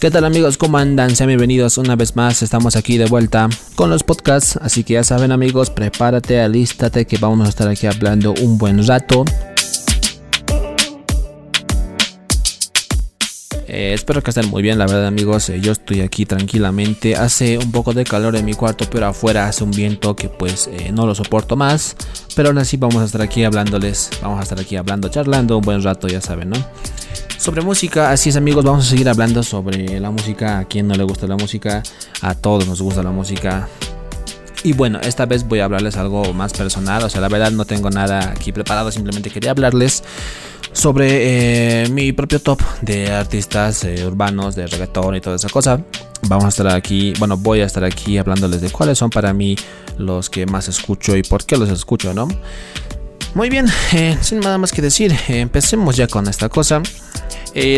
¿Qué tal amigos? ¿Cómo andan? Sean bienvenidos una vez más. Estamos aquí de vuelta con los podcasts. Así que ya saben amigos, prepárate, alístate que vamos a estar aquí hablando un buen rato. Eh, espero que estén muy bien, la verdad amigos, eh, yo estoy aquí tranquilamente. Hace un poco de calor en mi cuarto, pero afuera hace un viento que pues eh, no lo soporto más. Pero aún así vamos a estar aquí hablándoles, vamos a estar aquí hablando, charlando un buen rato, ya saben, ¿no? Sobre música, así es amigos, vamos a seguir hablando sobre la música. A quien no le gusta la música, a todos nos gusta la música. Y bueno, esta vez voy a hablarles algo más personal, o sea, la verdad no tengo nada aquí preparado, simplemente quería hablarles sobre eh, mi propio top de artistas eh, urbanos, de reggaetón y toda esa cosa. Vamos a estar aquí, bueno, voy a estar aquí hablándoles de cuáles son para mí los que más escucho y por qué los escucho, ¿no? Muy bien, eh, sin nada más que decir, empecemos ya con esta cosa.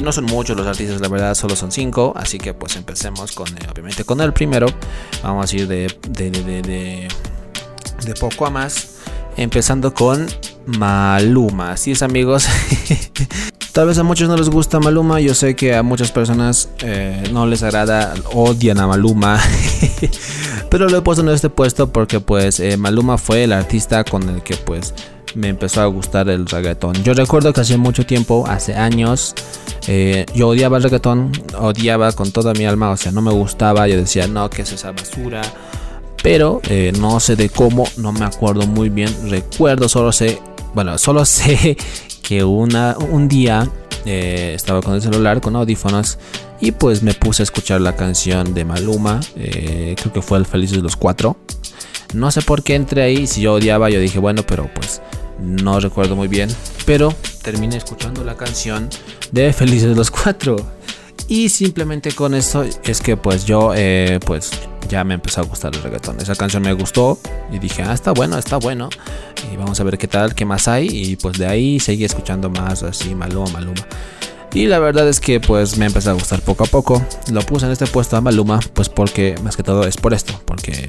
no son muchos los artistas, la verdad, solo son cinco. Así que pues empecemos con, obviamente, con el primero. Vamos a ir de, de, de, de, de poco a más. Empezando con Maluma. Así es amigos. Tal vez a muchos no les gusta Maluma, yo sé que a muchas personas eh, no les agrada, odian a Maluma, pero lo he puesto en este puesto porque pues eh, Maluma fue el artista con el que pues me empezó a gustar el reggaetón. Yo recuerdo que hace mucho tiempo, hace años, eh, yo odiaba el reggaetón, odiaba con toda mi alma, o sea, no me gustaba, yo decía, no, que es esa basura, pero no sé de cómo, no me acuerdo muy bien, recuerdo, solo sé bueno, solo sé un día eh, estaba con el celular con audífonos y pues me puse a escuchar la canción de Maluma, eh, creo que fue el Felices los Cuatro. No sé por qué entré ahí, si yo odiaba, yo dije, bueno, pero pues no recuerdo muy bien. Pero terminé escuchando la canción de Felices los Cuatro. Y simplemente con eso es que pues yo eh, pues ya me empezó a gustar el reggaetón. Esa canción me gustó y dije, ah, está bueno, está bueno. Y vamos a ver qué tal, qué más hay. Y pues de ahí seguí escuchando más así, Maluma, Maluma. Y la verdad es que pues me empezó a gustar poco a poco. Lo puse en este puesto a Maluma, pues porque más que todo es por esto, porque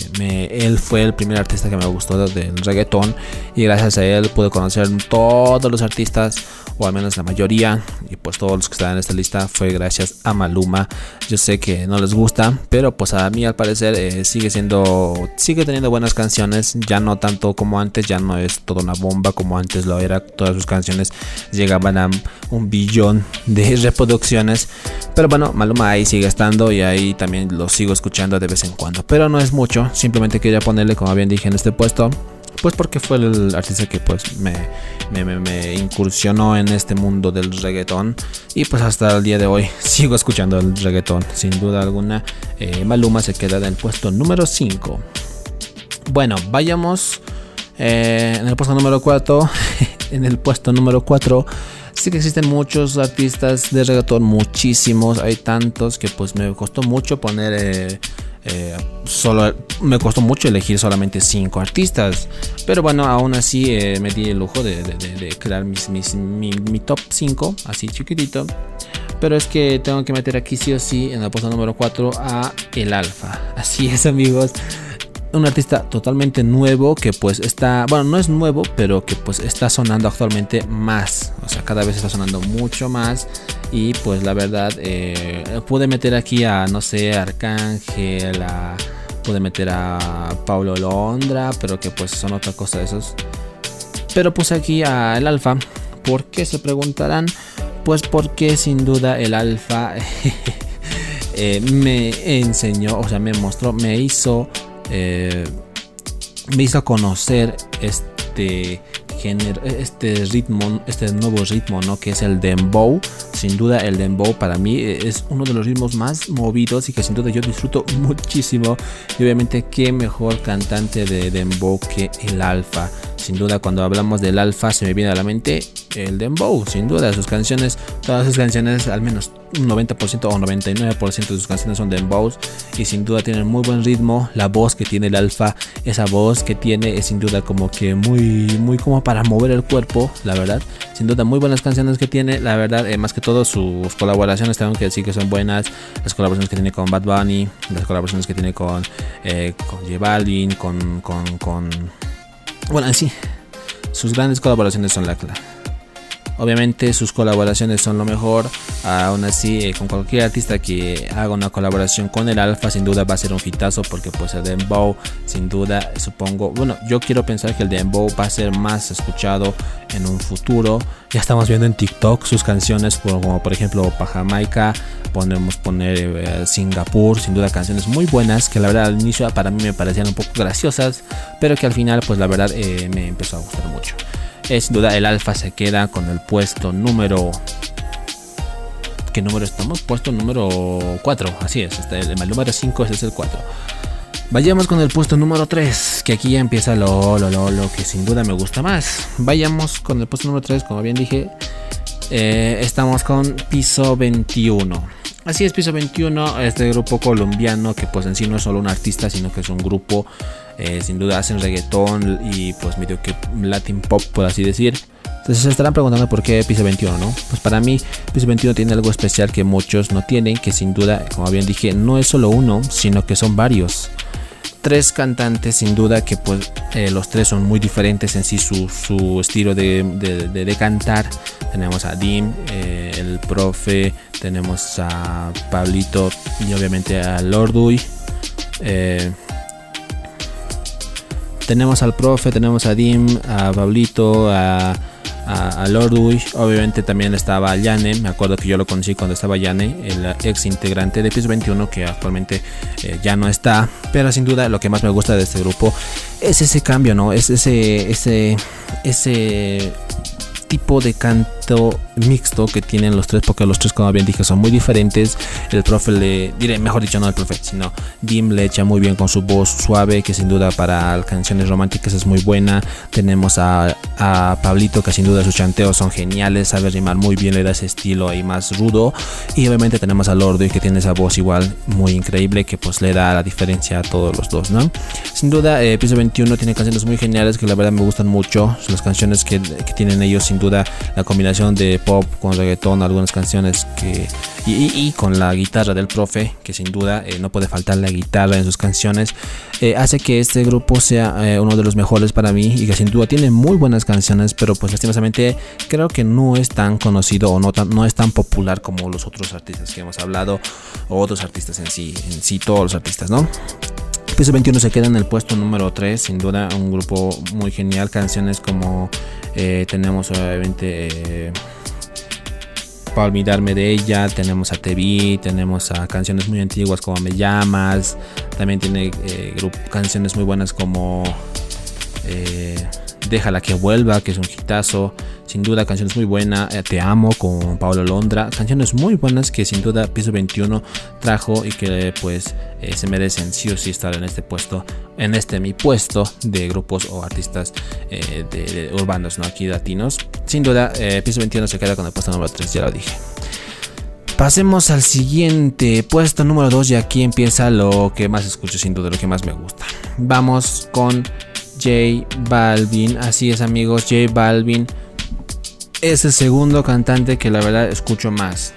él fue el primer artista que me gustó del reggaetón y gracias a él pude conocer todos los artistas o al menos la mayoría, y pues todos los que están en esta lista fue gracias a Maluma. Yo sé que no les gusta, pero pues a mí al parecer eh, sigue siendo, sigue teniendo buenas canciones, ya no tanto como antes, ya no es toda una bomba como antes lo era, todas sus canciones llegaban a un billón de reproducciones, pero bueno, Maluma ahí sigue estando y ahí también lo sigo escuchando de vez en cuando, pero no es mucho, simplemente quería ponerle, como bien dije en este puesto, pues porque fue el artista que pues me, me, incursionó en este mundo del reggaetón. Y pues hasta el día de hoy sigo escuchando el reggaetón sin duda alguna. Eh, Maluma se queda en el puesto número 5 bueno vayamos eh, en el puesto número 4 en el puesto número 4 sí que existen muchos artistas de reggaetón muchísimos hay tantos que pues me costó mucho poner eh, eh, solo me costó mucho elegir solamente 5 artistas. Pero bueno, aún así eh, me di el lujo de, crear mis, mi, top 5, así chiquitito. Pero es que tengo que meter aquí sí o sí en la puesto número 4 a El Alfa. Así es amigos un artista totalmente nuevo que pues está, bueno, no es nuevo, pero que pues está sonando actualmente más. O sea, cada vez está sonando mucho más. Y pues la verdad, eh, pude meter aquí a, no sé, Arcángel, pude meter a Paulo Londra, pero que pues son otra cosa de esos. Pero puse aquí a el Alfa. ¿Por qué se preguntarán? Pues porque sin duda el Alfa eh, me enseñó, o sea, me mostró, me hizo eh, me hizo conocer este género, este ritmo, este nuevo ritmo, ¿no? Que es el dembow. Sin duda el dembow para mí es uno de los ritmos más movidos y que sin duda yo disfruto muchísimo. Y obviamente qué mejor cantante de dembow que el Alfa. Sin duda cuando hablamos del Alfa se me viene a la mente el dembow, sin duda sus canciones, todas sus canciones al menos un 90% o 99% de sus canciones son dembows y sin duda tienen muy buen ritmo. La voz que tiene el alfa, esa voz que tiene es sin duda como que muy, muy como para mover el cuerpo, la verdad. Sin duda muy buenas canciones que tiene, la verdad, eh, más que todo sus colaboraciones tengo que decir que son buenas. Las colaboraciones que tiene con Bad Bunny, las colaboraciones que tiene con, eh, con J con, con, con... Bueno, sí, sus grandes colaboraciones son la, Obviamente sus colaboraciones son lo mejor. Aún así, eh, con cualquier artista que haga una colaboración con el Alfa, sin duda va a ser un hitazo porque pues el Dembow, sin duda, supongo, bueno, yo quiero pensar que el Dembow va a ser más escuchado en un futuro. Ya estamos viendo en TikTok sus canciones como por ejemplo para Jamaica, podemos poner eh, Singapur, sin duda canciones muy buenas que la verdad al inicio para mí me parecían un poco graciosas, pero que al final pues la verdad eh, me empezó a gustar mucho. Sin duda el Alfa se queda con el puesto número ¿Qué número estamos? Puesto número 4, así es, este, el, número 5 ese es el 4. Vayamos con el puesto número 3, que aquí empieza lo, lo, lo, lo, que sin duda me gusta más. Vayamos con el puesto número 3, como bien dije, eh, estamos con Piso 21. Así es, Piso 21, este grupo colombiano que pues en sí no es solo un artista, sino que es un grupo, eh, sin duda hacen reggaetón y pues medio que Latin pop, por así decir. Entonces se estarán preguntando por qué Piso 21, ¿no? Pues para mí Piso 21 tiene algo especial que muchos no tienen, que sin duda, como bien dije, no es solo uno, sino que son varios tres cantantes sin duda que pues eh, los tres son muy diferentes en sí su, su estilo de, de, cantar tenemos a Dim eh, el profe tenemos a Pablito y obviamente a Lorduy eh, tenemos al profe tenemos a Dim a Pablito a a, Obviamente también estaba Yane. Me acuerdo que yo lo conocí cuando estaba Yane, el ex integrante de PIS 21, que actualmente eh, ya no está. Pero sin duda lo que más me gusta de este grupo es ese cambio, ¿no? Es ese, ese, ese tipo de canto mixto que tienen los tres, porque los tres, como bien dije, son muy diferentes. El profe le, diré, mejor dicho, no el profe, sino Dim le echa muy bien con su voz suave, que sin duda para canciones románticas es muy buena. Tenemos a, a Pablito, que sin duda sus chanteos son geniales, sabe rimar muy bien, le da ese estilo ahí más rudo. Y obviamente tenemos a Lordo, que tiene esa voz igual muy increíble, que pues le da la diferencia a todos los dos, ¿no? Sin duda, eh, Piso 21 tiene canciones muy geniales que la verdad me gustan mucho. Las canciones que, que tienen ellos, sin duda la combinación de pop con reggaetón, algunas canciones que y, con la guitarra del profe, que sin duda eh, no puede faltar la guitarra en sus canciones, eh, hace que este grupo sea eh, uno de los mejores para mí y que sin duda tiene muy buenas canciones, pero pues lastimosamente creo que no es tan conocido o no, tan, no es tan popular como los otros artistas que hemos hablado o otros artistas en sí, en sí todos los artistas, ¿no? Piso 21 se queda en el puesto número 3, sin duda un grupo muy genial, canciones como tenemos obviamente para olvidarme de ella, tenemos a TV, tenemos a canciones muy antiguas como Me llamas, también tiene eh, canciones muy buenas como eh, Déjala que vuelva, que es un hitazo. Sin duda, canciones muy buenas. Eh, Te amo con Pablo Londra. Canciones muy buenas que sin duda Piso 21 trajo y que pues eh, se merecen sí o sí estar en este puesto. En este mi puesto de grupos o artistas eh, de, urbanos, ¿no? Aquí latinos. Sin duda, Piso 21 se queda con el puesto número 3, ya lo dije. Pasemos al siguiente puesto número 2 y aquí empieza lo que más escucho sin duda, lo que más me gusta. Vamos con J Balvin. Así es amigos, J Balvin es el segundo cantante que la verdad escucho más.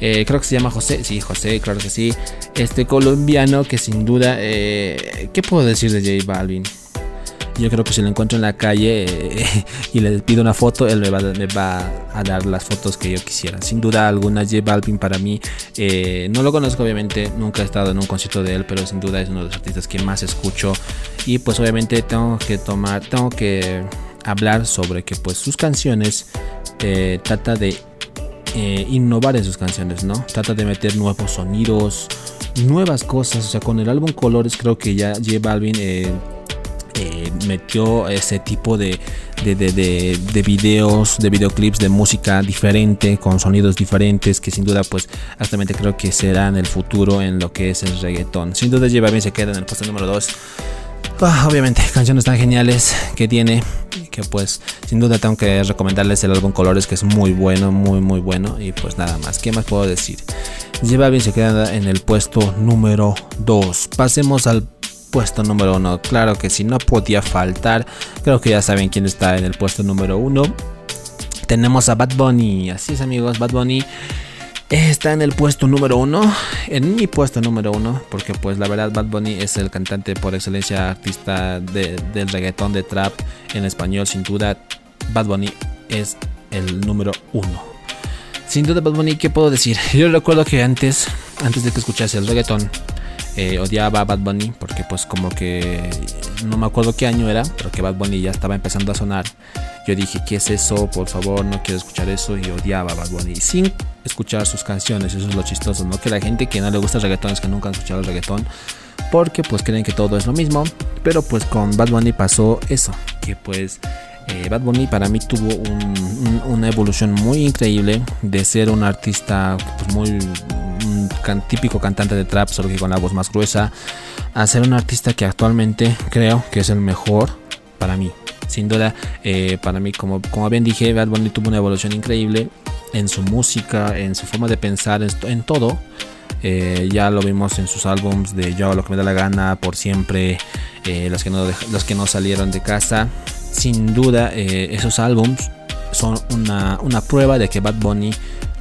Eh, creo que se llama José, sí, José, claro que sí. Este colombiano que sin duda, eh, ¿qué puedo decir de J Balvin? Yo creo que si lo encuentro en la calle eh, y le pido una foto, él me va, a dar las fotos que yo quisiera. Sin duda alguna, J Balvin para mí, no lo conozco obviamente, nunca he estado en un concierto de él, pero sin duda es uno de los artistas que más escucho. Y pues obviamente tengo que tomar, tengo que hablar sobre que pues sus canciones eh, trata de innovar en sus canciones, ¿no? Trata de meter nuevos sonidos, nuevas cosas. O sea, con el álbum Colores creo que ya J Balvin eh, metió ese tipo de, de, de, de, videos, de videoclips, de música diferente, con sonidos diferentes, que sin duda pues actualmente creo que será en el futuro en lo que es el reggaetón. Sin duda lleva bien, se queda en el puesto número 2. Ah, obviamente, canciones tan geniales que tiene, que pues sin duda tengo que recomendarles el álbum Colores, que es muy bueno, muy muy bueno. Y pues nada más, ¿qué más puedo decir? Lleva bien, se queda en el puesto número 2. Pasemos al puesto número uno. Claro que si no podía faltar. Creo que ya saben quién está en el puesto número uno. Tenemos a Bad Bunny. Así es amigos, Bad Bunny está en el puesto número uno. En mi puesto número uno. Porque pues la verdad Bad Bunny es el cantante por excelencia artista del reggaetón de trap en español. Sin duda Bad Bunny es el número uno. Sin duda Bad Bunny, ¿qué puedo decir? Yo recuerdo que antes, antes de que escuchase el reggaetón, eh, odiaba a Bad Bunny porque pues como que no me acuerdo qué año era, pero que Bad Bunny ya estaba empezando a sonar. Yo dije, ¿qué es eso? Por favor, no quiero escuchar eso y odiaba a Bad Bunny sin escuchar sus canciones, eso es lo chistoso, ¿no? Que la gente que no le gusta el reggaetón es que nunca han escuchado el reggaetón porque pues creen que todo es lo mismo, pero pues con Bad Bunny pasó eso, que pues eh, Bad Bunny para mí tuvo una evolución muy increíble de ser un artista pues, muy un típico cantante de trap, solo que con la voz más gruesa, a ser un artista que actualmente creo que es el mejor para mí. Sin duda, eh, para mí, como, como bien dije, Bad Bunny tuvo una evolución increíble en su música, en su forma de pensar, en, todo. Eh, ya lo vimos en sus álbums de Yo lo que me da la gana, por siempre, los, que no, los que no salieron de casa sin duda eh, esos álbums son una, prueba de que Bad Bunny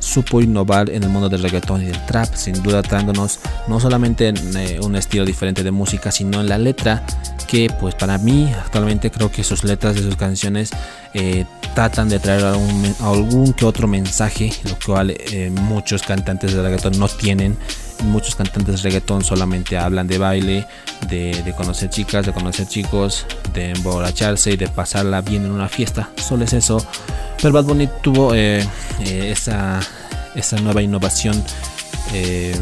supo innovar en el mundo del reggaetón y del trap, sin duda trayéndonos no solamente en, eh, un estilo diferente de música, sino en la letra, que pues para mí actualmente creo que sus letras de sus canciones eh, tratan de traer algún, que otro mensaje, lo cual muchos cantantes de reggaetón no tienen muchos cantantes reggaetón solamente hablan de baile, de, conocer chicas, de conocer chicos, de emborracharse y de pasarla bien en una fiesta. Solo es eso. Pero Bad Bunny tuvo eh, eh, esa, esa, nueva innovación. Eh,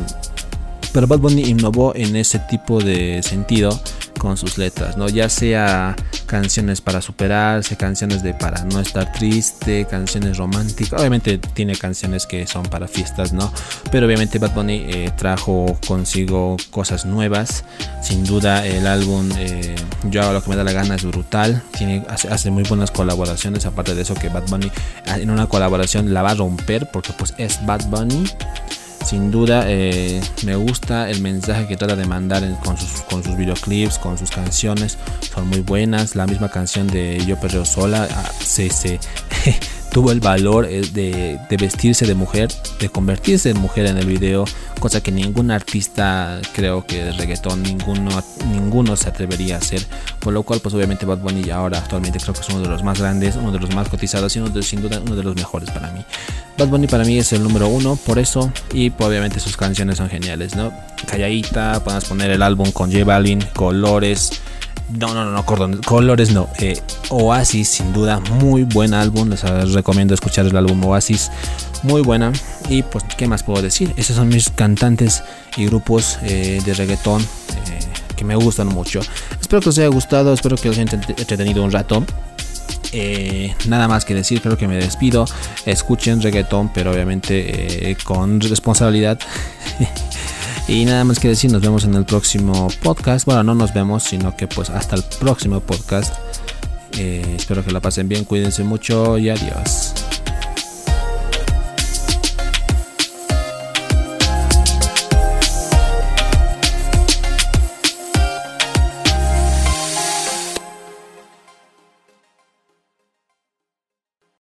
pero Bad Bunny innovó en ese tipo de sentido con sus letras, ¿no? Ya sea canciones para superarse, canciones de para no estar triste, canciones románticas. Obviamente tiene canciones que son para fiestas, ¿no? Pero obviamente Bad Bunny eh, trajo consigo cosas nuevas. Sin duda el álbum eh, Yo hago lo que me da la gana es brutal. Tiene, hace, muy buenas colaboraciones. Aparte de eso que Bad Bunny en una colaboración la va a romper porque pues es Bad Bunny. Sin duda eh, me gusta el mensaje que trata de mandar con, sus, con sus videoclips, con sus canciones. Son muy buenas. La misma canción de Yo Perreo Sola ah, se, se tuvo el valor eh, de, vestirse de mujer, de convertirse en mujer en el video, cosa que ningún artista, creo que de reggaetón, ninguno, se atrevería a hacer. Por lo cual, pues obviamente Bad Bunny ahora actualmente creo que es uno de los más grandes, uno de los más cotizados y sin duda uno de los mejores para mí. Bad Bunny para mí es el número uno, por eso, y pues, obviamente sus canciones son geniales, ¿no? Calladita, podemos poner el álbum con J Balvin, Colores no, no, no, cordón, colores no. Eh, Oasis, sin duda, muy buen álbum. Les recomiendo escuchar el álbum Oasis, muy buena. Y pues, ¿qué más puedo decir? Esos son mis cantantes y grupos eh, de reggaetón eh, que me gustan mucho. Espero que os haya gustado, espero que os haya entretenido un rato. nada más que decir, creo que me despido. Escuchen reggaetón, pero obviamente con responsabilidad. Y nada más que decir, nos vemos en el próximo podcast. Bueno, no nos vemos, sino que pues hasta el próximo podcast. Eh, espero que la pasen bien, cuídense mucho y adiós.